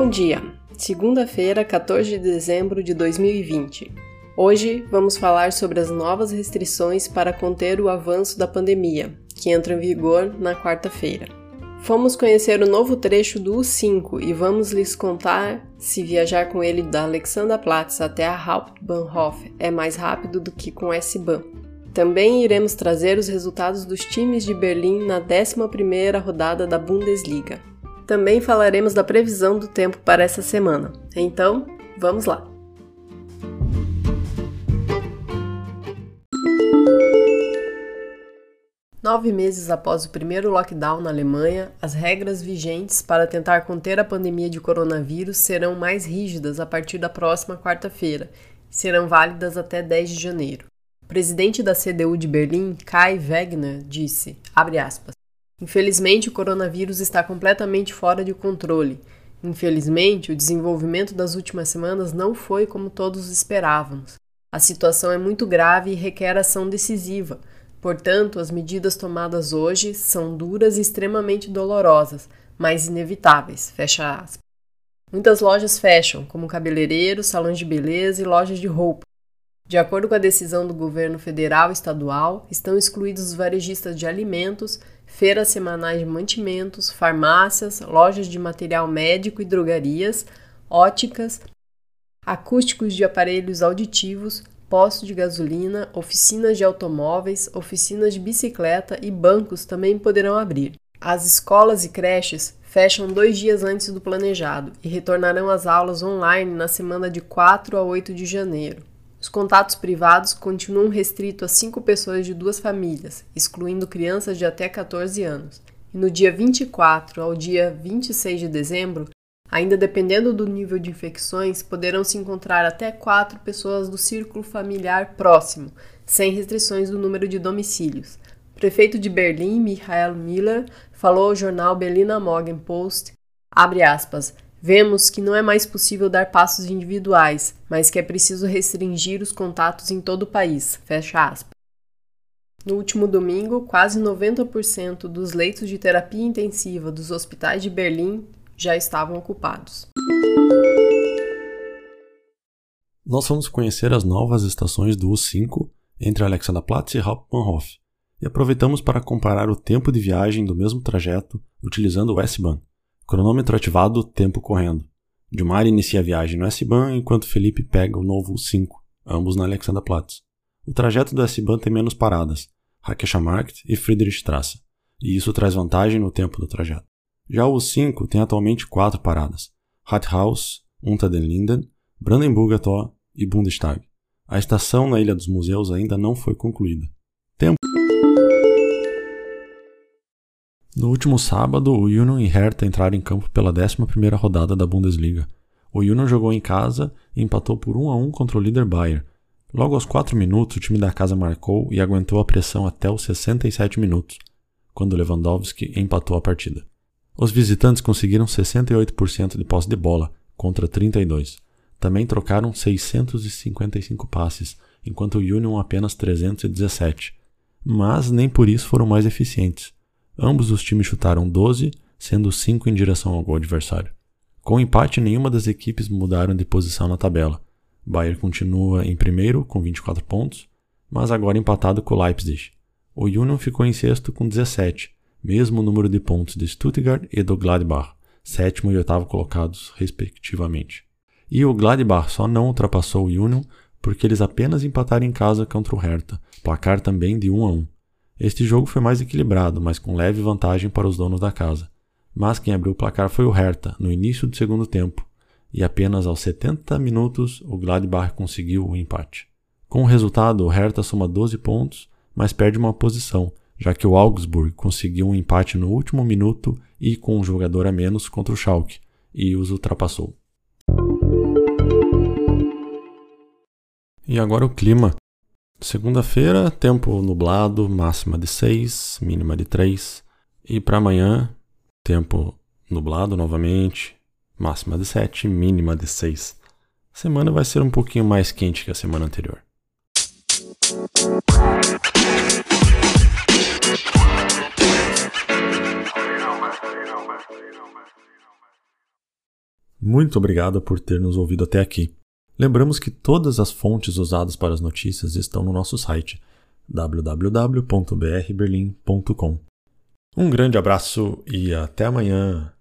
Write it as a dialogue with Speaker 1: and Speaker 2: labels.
Speaker 1: Bom dia! Segunda-feira, 14 de dezembro de 2020. Hoje vamos falar sobre as novas restrições para conter o avanço da pandemia, que entra em vigor na quarta-feira. Fomos conhecer o novo trecho do U5 e vamos lhes contar se viajar com ele da Alexanderplatz até a Hauptbahnhof é mais rápido do que com S-Bahn. Também iremos trazer os resultados dos times de Berlim na 11ª rodada da Bundesliga. Também falaremos da previsão do tempo para essa semana. Então, vamos lá! Nove meses após o primeiro lockdown na Alemanha, as regras vigentes para tentar conter a pandemia de coronavírus serão mais rígidas a partir da próxima quarta-feira e serão válidas até 10 de janeiro. O presidente da CDU de Berlim, Kai Wegner, disse, aspas, Infelizmente, o coronavírus está completamente fora de controle. Infelizmente, o desenvolvimento das últimas semanas não foi como todos esperávamos. A situação é muito grave e requer ação decisiva. Portanto, as medidas tomadas hoje são duras e extremamente dolorosas, mas inevitáveis. Fecha aspas. Muitas lojas fecham, como cabeleireiros, salões de beleza e lojas de roupa. De acordo com a decisão do governo federal e estadual, estão excluídos os varejistas de alimentos, feiras semanais de mantimentos, farmácias, lojas de material médico e drogarias, óticas, acústicos de aparelhos auditivos, postos de gasolina, oficinas de automóveis, oficinas de bicicleta e bancos também poderão abrir. As escolas e creches fecham dois dias antes do planejado e retornarão às aulas online na semana de 4 a 8 de janeiro. Os contatos privados continuam restritos a cinco pessoas de duas famílias, excluindo crianças de até 14 anos. E no dia 24 ao dia 26 de dezembro, ainda dependendo do nível de infecções, poderão se encontrar até quatro pessoas do círculo familiar próximo, sem restrições do número de domicílios. O prefeito de Berlim, Michael Miller, falou ao jornal Berliner Morgenpost, abre aspas, Vemos que não é mais possível dar passos individuais, mas que é preciso restringir os contatos em todo o país. Fecha aspas. No último domingo, quase 90% dos leitos de terapia intensiva dos hospitais de Berlim já estavam ocupados.
Speaker 2: Nós vamos conhecer as novas estações do U5 entre Alexanderplatz e Hauptbahnhof e aproveitamos para comparar o tempo de viagem do mesmo trajeto utilizando o S-Bahn. Cronômetro ativado, tempo correndo. Dilmar inicia a viagem no S-Bahn enquanto Felipe pega o novo 5, ambos na Alexanderplatz. O trajeto do S-Bahn tem menos paradas, Hackeschamarkt e Friedrichstrasse, e isso traz vantagem no tempo do trajeto. Já o 5 tem atualmente quatro paradas, Rathaus, Unter den Linden, Brandenburger Tor e Bundestag. A estação na Ilha dos Museus ainda não foi concluída. No último sábado, o Union e Hertha entraram em campo pela 11ª rodada da Bundesliga. O Union jogou em casa e empatou por 1 a 1 contra o líder Bayern. Logo aos 4 minutos, o time da casa marcou e aguentou a pressão até os 67 minutos, quando Lewandowski empatou a partida. Os visitantes conseguiram 68% de posse de bola, contra 32. Também trocaram 655 passes, enquanto o Union apenas 317. Mas nem por isso foram mais eficientes. Ambos os times chutaram 12, sendo 5 em direção ao gol adversário. Com o empate, nenhuma das equipes mudaram de posição na tabela. Bayern continua em primeiro com 24 pontos, mas agora empatado com Leipzig. O Union ficou em sexto com 17, mesmo número de pontos de Stuttgart e do Gladbach, sétimo e oitavo colocados, respectivamente. E o Gladbach só não ultrapassou o Union porque eles apenas empataram em casa contra o Hertha, placar também de 1 a 1. Este jogo foi mais equilibrado, mas com leve vantagem para os donos da casa. Mas quem abriu o placar foi o Hertha, no início do segundo tempo, e apenas aos 70 minutos o Gladbach conseguiu o empate. Com o resultado, o Hertha soma 12 pontos, mas perde uma posição, já que o Augsburg conseguiu um empate no último minuto e com um jogador a menos contra o Schalke, e os ultrapassou. E agora o clima. Segunda-feira, tempo nublado, máxima de 6, mínima de 3. E para amanhã, tempo nublado novamente, máxima de 7, mínima de 6. Semana vai ser um pouquinho mais quente que a semana anterior. Muito obrigado por ter nos ouvido até aqui. Lembramos que todas as fontes usadas para as notícias estão no nosso site www.brberlim.com. Um grande abraço e até amanhã!